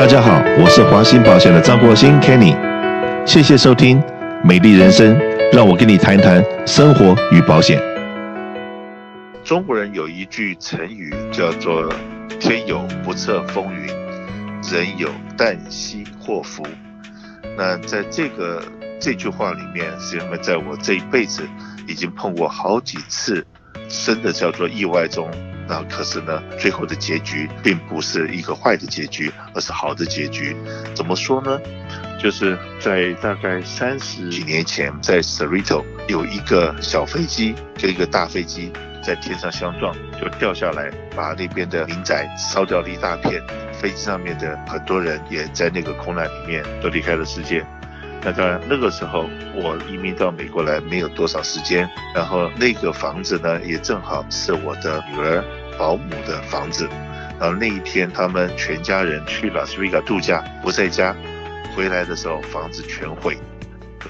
大家好，我是华兴保险的张国兴 Kenny，谢谢收听美丽人生，让我跟你谈谈生活与保险。中国人有一句成语叫做“天有不测风云，人有旦夕祸福”。那在这个这句话里面，是因为在我这一辈子已经碰过好几次，真的叫做意外中。那可是呢，最后的结局并不是一个坏的结局，而是好的结局。怎么说呢？就是在大概三十几年前，在 Cerritos 有一个小飞机跟一个大飞机在天上相撞，就掉下来，把那边的民宅烧掉了一大片。飞机上面的很多人也在那个空难里面都离开了世界。那当然，那个时候我移民到美国来没有多少时间，然后那个房子呢，也正好是我的女儿。保姆的房子，然后那一天他们全家人去拉斯维加度假，不在家，回来的时候房子全毁。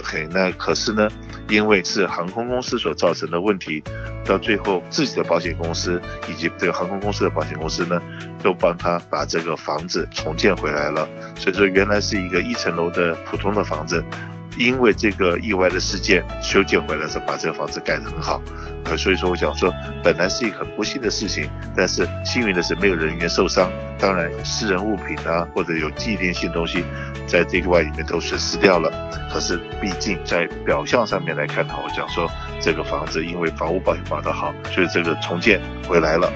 OK，那可是呢，因为是航空公司所造成的问题，到最后自己的保险公司以及这个航空公司的保险公司呢，都帮他把这个房子重建回来了。所以说原来是一个一层楼的普通的房子。因为这个意外的事件修建回来时，把这个房子盖得很好，呃，所以说我想说，本来是一个很不幸的事情，但是幸运的是没有人员受伤。当然，私人物品啊，或者有纪念性东西，在这个外里面都损失掉了。可是毕竟在表象上面来看呢，我讲说这个房子因为房屋保险保得好，所以这个重建回来了。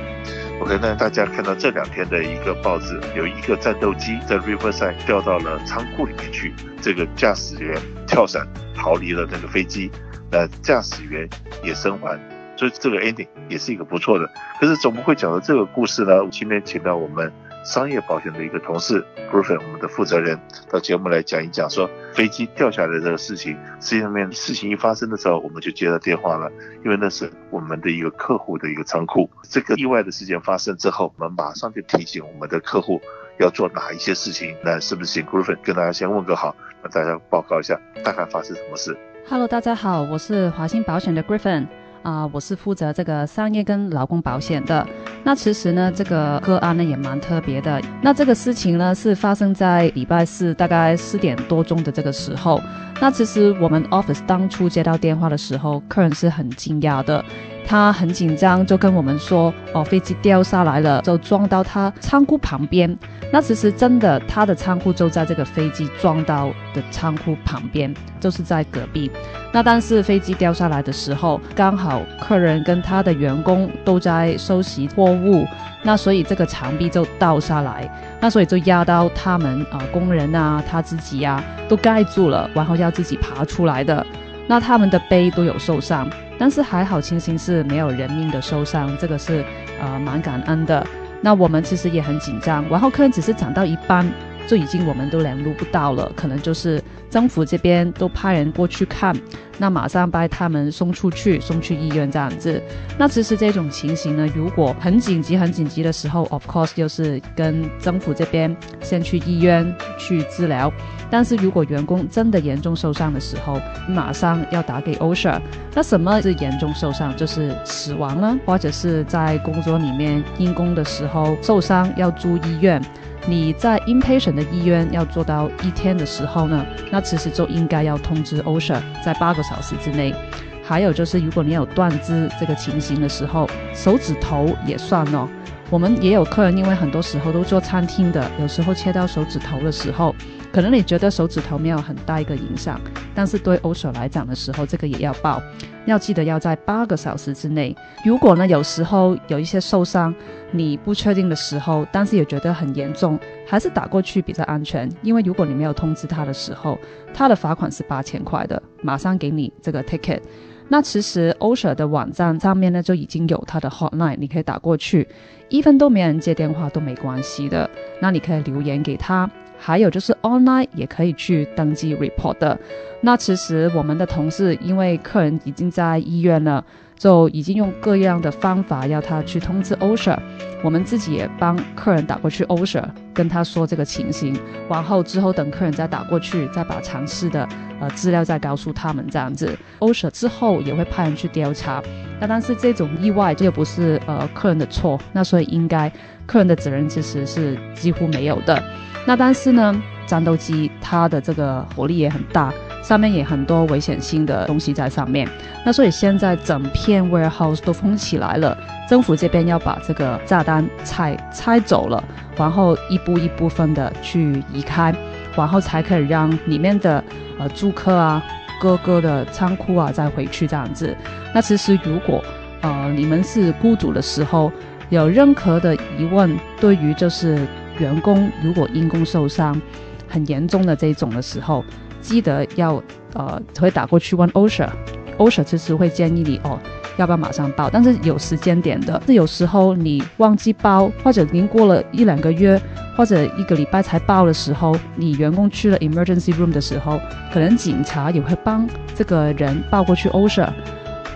OK，那大家看到这两天的一个报纸，有一个战斗机在 Riverside 掉到了仓库里面去，这个驾驶员跳伞逃离了那个飞机，那驾驶员也生还，所以这个 ending 也是一个不错的。可是怎么会讲到这个故事呢？我今天请到我们。商业保险的一个同事 Griffin，我们的负责人到节目来讲一讲，说飞机掉下来的这个事情。实际上面事情一发生的时候，我们就接到电话了，因为那是我们的一个客户的一个仓库。这个意外的事件发生之后，我们马上就提醒我们的客户要做哪一些事情。那是不是请 Griffin 跟大家先问个好，那大家报告一下大概发生什么事？Hello，大家好，我是华兴保险的 Griffin。啊、我是负责这个商业跟劳工保险的。那其实呢，这个个案呢也蛮特别的。那这个事情呢是发生在礼拜四大概四点多钟的这个时候。那其实我们 office 当初接到电话的时候，客人是很惊讶的。他很紧张，就跟我们说：“哦，飞机掉下来了，就撞到他仓库旁边。”那其实真的，他的仓库就在这个飞机撞到的仓库旁边，就是在隔壁。那但是飞机掉下来的时候，刚好客人跟他的员工都在收拾货物，那所以这个墙壁就倒下来，那所以就压到他们啊、工人啊，他自己啊，都盖住了，然后要自己爬出来的。那他们的背都有受伤。但是还好，庆幸是没有人命的受伤，这个是呃蛮感恩的。那我们其实也很紧张，然后客人只是讲到一半，就已经我们都联络不到了，可能就是政府这边都派人过去看，那马上把他们送出去，送去医院这样子。那其实这种情形呢，如果很紧急、很紧急的时候，of course 就是跟政府这边先去医院去治疗。但是如果员工真的严重受伤的时候，马上要打给 OSHA。那什么是严重受伤？就是死亡了，或者是在工作里面因工的时候受伤要住医院。你在 inpatient 的医院要做到一天的时候呢，那其实就应该要通知 OSHA，在八个小时之内。还有就是，如果你有断肢这个情形的时候，手指头也算哦。我们也有客人，因为很多时候都做餐厅的，有时候切到手指头的时候，可能你觉得手指头没有很大一个影响，但是对 OSHA 来讲的时候，这个也要报，要记得要在八个小时之内。如果呢，有时候有一些受伤，你不确定的时候，但是也觉得很严重，还是打过去比较安全。因为如果你没有通知他的时候，他的罚款是八千块的，马上给你这个 ticket。那其实 OSHA 的网站上面呢，就已经有他的 hotline，你可以打过去一分都没人接电话都没关系的。那你可以留言给他，还有就是 online 也可以去登记 report 的。那其实我们的同事因为客人已经在医院了。就已经用各样的方法要他去通知 OSHA，我们自己也帮客人打过去 OSHA，跟他说这个情形，然后之后等客人再打过去，再把详细的呃资料再告诉他们这样子，OSHA 之后也会派人去调查。那但是这种意外这又不是呃客人的错，那所以应该客人的责任其实是几乎没有的。那但是呢，战斗机它的这个火力也很大，上面也很多危险性的东西在上面。那所以现在整片 warehouse 都封起来了，政府这边要把这个炸弹拆拆走了，然后一步一部分的去移开，然后才可以让里面的呃住客啊、各个的仓库啊再回去这样子。那其实如果呃你们是雇主的时候，有任何的疑问，对于就是员工如果因公受伤，很严重的这种的时候，记得要呃会打过去问 OSHA，OSHA 其实会建议你哦，要不要马上报，但是有时间点的，是有时候你忘记报，或者您过了一两个月或者一个礼拜才报的时候，你员工去了 emergency room 的时候，可能警察也会帮这个人报过去 OSHA，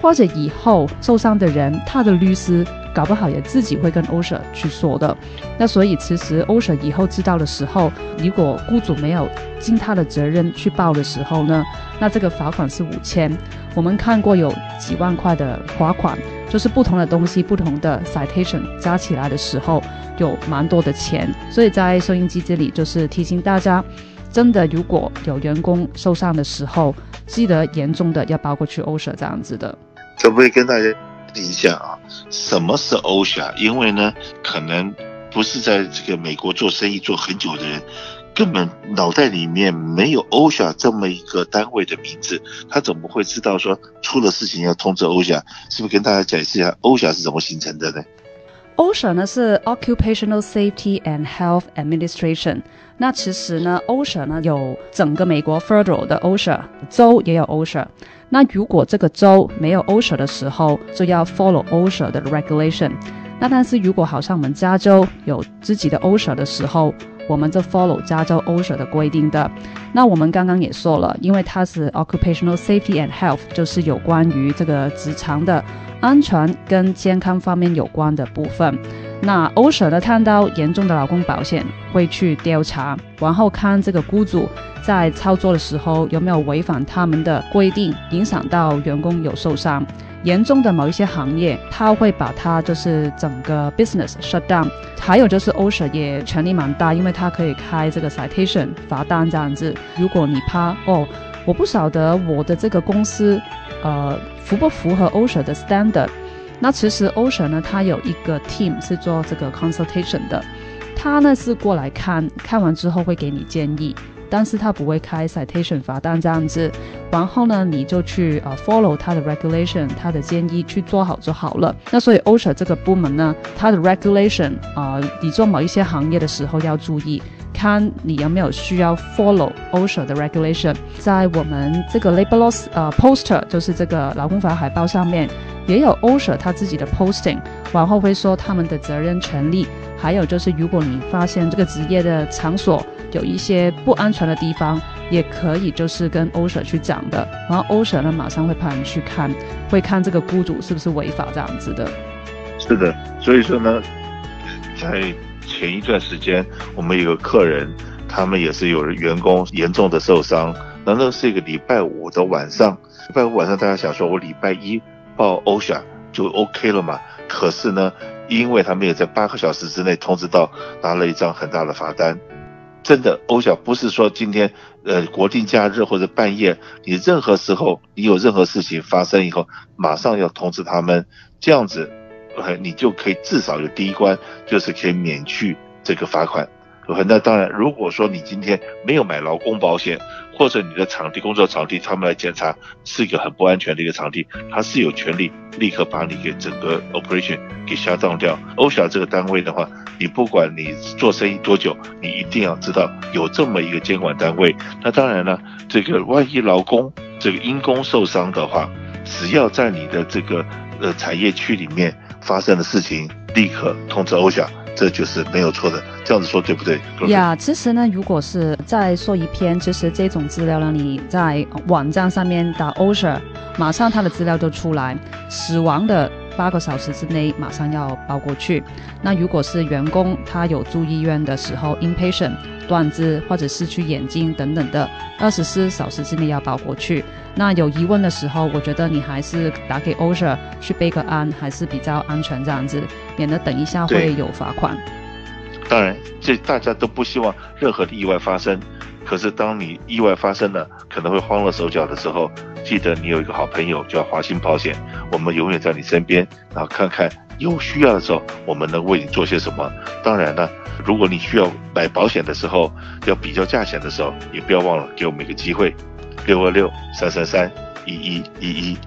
或者以后受伤的人他的律师。搞不好也自己会跟 OSHA 去说的，那所以其实 OSHA 以后知道的时候，如果雇主没有尽他的责任去报的时候呢，那这个罚款是五千。我们看过有几万块的罚款，就是不同的东西、不同的 citation 加起来的时候有蛮多的钱。所以在收音机这里就是提醒大家，真的如果有员工受伤的时候，记得严重的要报过去 OSHA 这样子的。可不可以跟大家？一下啊，什么是 OSHA？因为呢，可能不是在这个美国做生意做很久的人，根本脑袋里面没有 OSHA 这么一个单位的名字，他怎么会知道说出了事情要通知 OSHA？是不是跟大家解释一下 OSHA 是怎么形成的呢？OSHA 呢是 Occupational Safety and Health Administration。那其实呢，OSHA 呢有整个美国 Federal 的 OSHA，州也有 OSHA。那如果这个州没有 OSHA 的时候，就要 follow OSHA 的 regulation。那但是如果好像我们加州有自己的 OSHA 的时候，我们就 follow 加州 OSHA 的规定的。那我们刚刚也说了，因为它是 Occupational Safety and Health，就是有关于这个职场的安全跟健康方面有关的部分。那 OSHA 呢，看到严重的劳工保险会去调查，然后看这个雇主在操作的时候有没有违反他们的规定，影响到员工有受伤。严重的某一些行业，他会把它就是整个 business shut down。还有就是 OSHA 也权力蛮大，因为他可以开这个 citation 罚单这样子。如果你怕哦，我不晓得我的这个公司呃符不符合 OSHA 的 standard。那其实 OSHA 呢，他有一个 team 是做这个 consultation 的，他呢是过来看看完之后会给你建议，但是他不会开 citation 罚单这样子，然后呢你就去呃 follow 他的 regulation，他的建议去做好就好了。那所以 OSHA 这个部门呢，它的 regulation 啊、你做某一些行业的时候要注意，看你有没有需要 follow OSHA 的 regulation，在我们这个 labor laws 呃 poster 就是这个劳工法海报上面。也有 OSHA 他自己的 posting，往后会说他们的责任权利，还有就是如果你发现这个职业的场所有一些不安全的地方，也可以就是跟 OSHA 去讲的，然后 OSHA 呢马上会派人去看，会看这个雇主是不是违法这样子的。是的，所以说呢，在前一段时间我们有个客人，他们也是有员工严重的受伤，那那是一个礼拜五的晚上？礼拜五晚上大家想说我礼拜一。报 OSHA 就 OK 了嘛？可是呢，因为他没有在八个小时之内通知到，拿了一张很大的罚单。真的欧小不是说今天呃国定假日或者半夜，你任何时候你有任何事情发生以后，马上要通知他们，这样子，呃你就可以至少有第一关，就是可以免去这个罚款。那当然，如果说你今天没有买劳工保险，或者你的场地工作场地他们来检查是一个很不安全的一个场地，他是有权利立刻把你给整个 operation 给下葬掉。OSHA 这个单位的话，你不管你做生意多久，你一定要知道有这么一个监管单位。那当然了，这个万一劳工这个因公受伤的话，只要在你的这个呃产业区里面发生的事情，立刻通知 OSHA。这就是没有错的，这样子说对不对？呀，其实呢，如果是再说一篇，其实这种资料呢，你在网站上面打 OSHA，马上它的资料就出来，死亡的八个小时之内马上要包过去。那如果是员工他有住医院的时候，inpatient 断肢或者失去眼睛等等的，二十四小时之内要包过去。那有疑问的时候，我觉得你还是打给 OSHA 去备个案，还是比较安全这样子，免得等一下会有罚款。当然，这大家都不希望任何的意外发生。可是当你意外发生了，可能会慌了手脚的时候，记得你有一个好朋友叫华兴保险，我们永远在你身边，然后看看有需要的时候，我们能为你做些什么。当然呢，如果你需要买保险的时候，要比较价钱的时候，也不要忘了给我们一个机会，六二六三三三一一一一。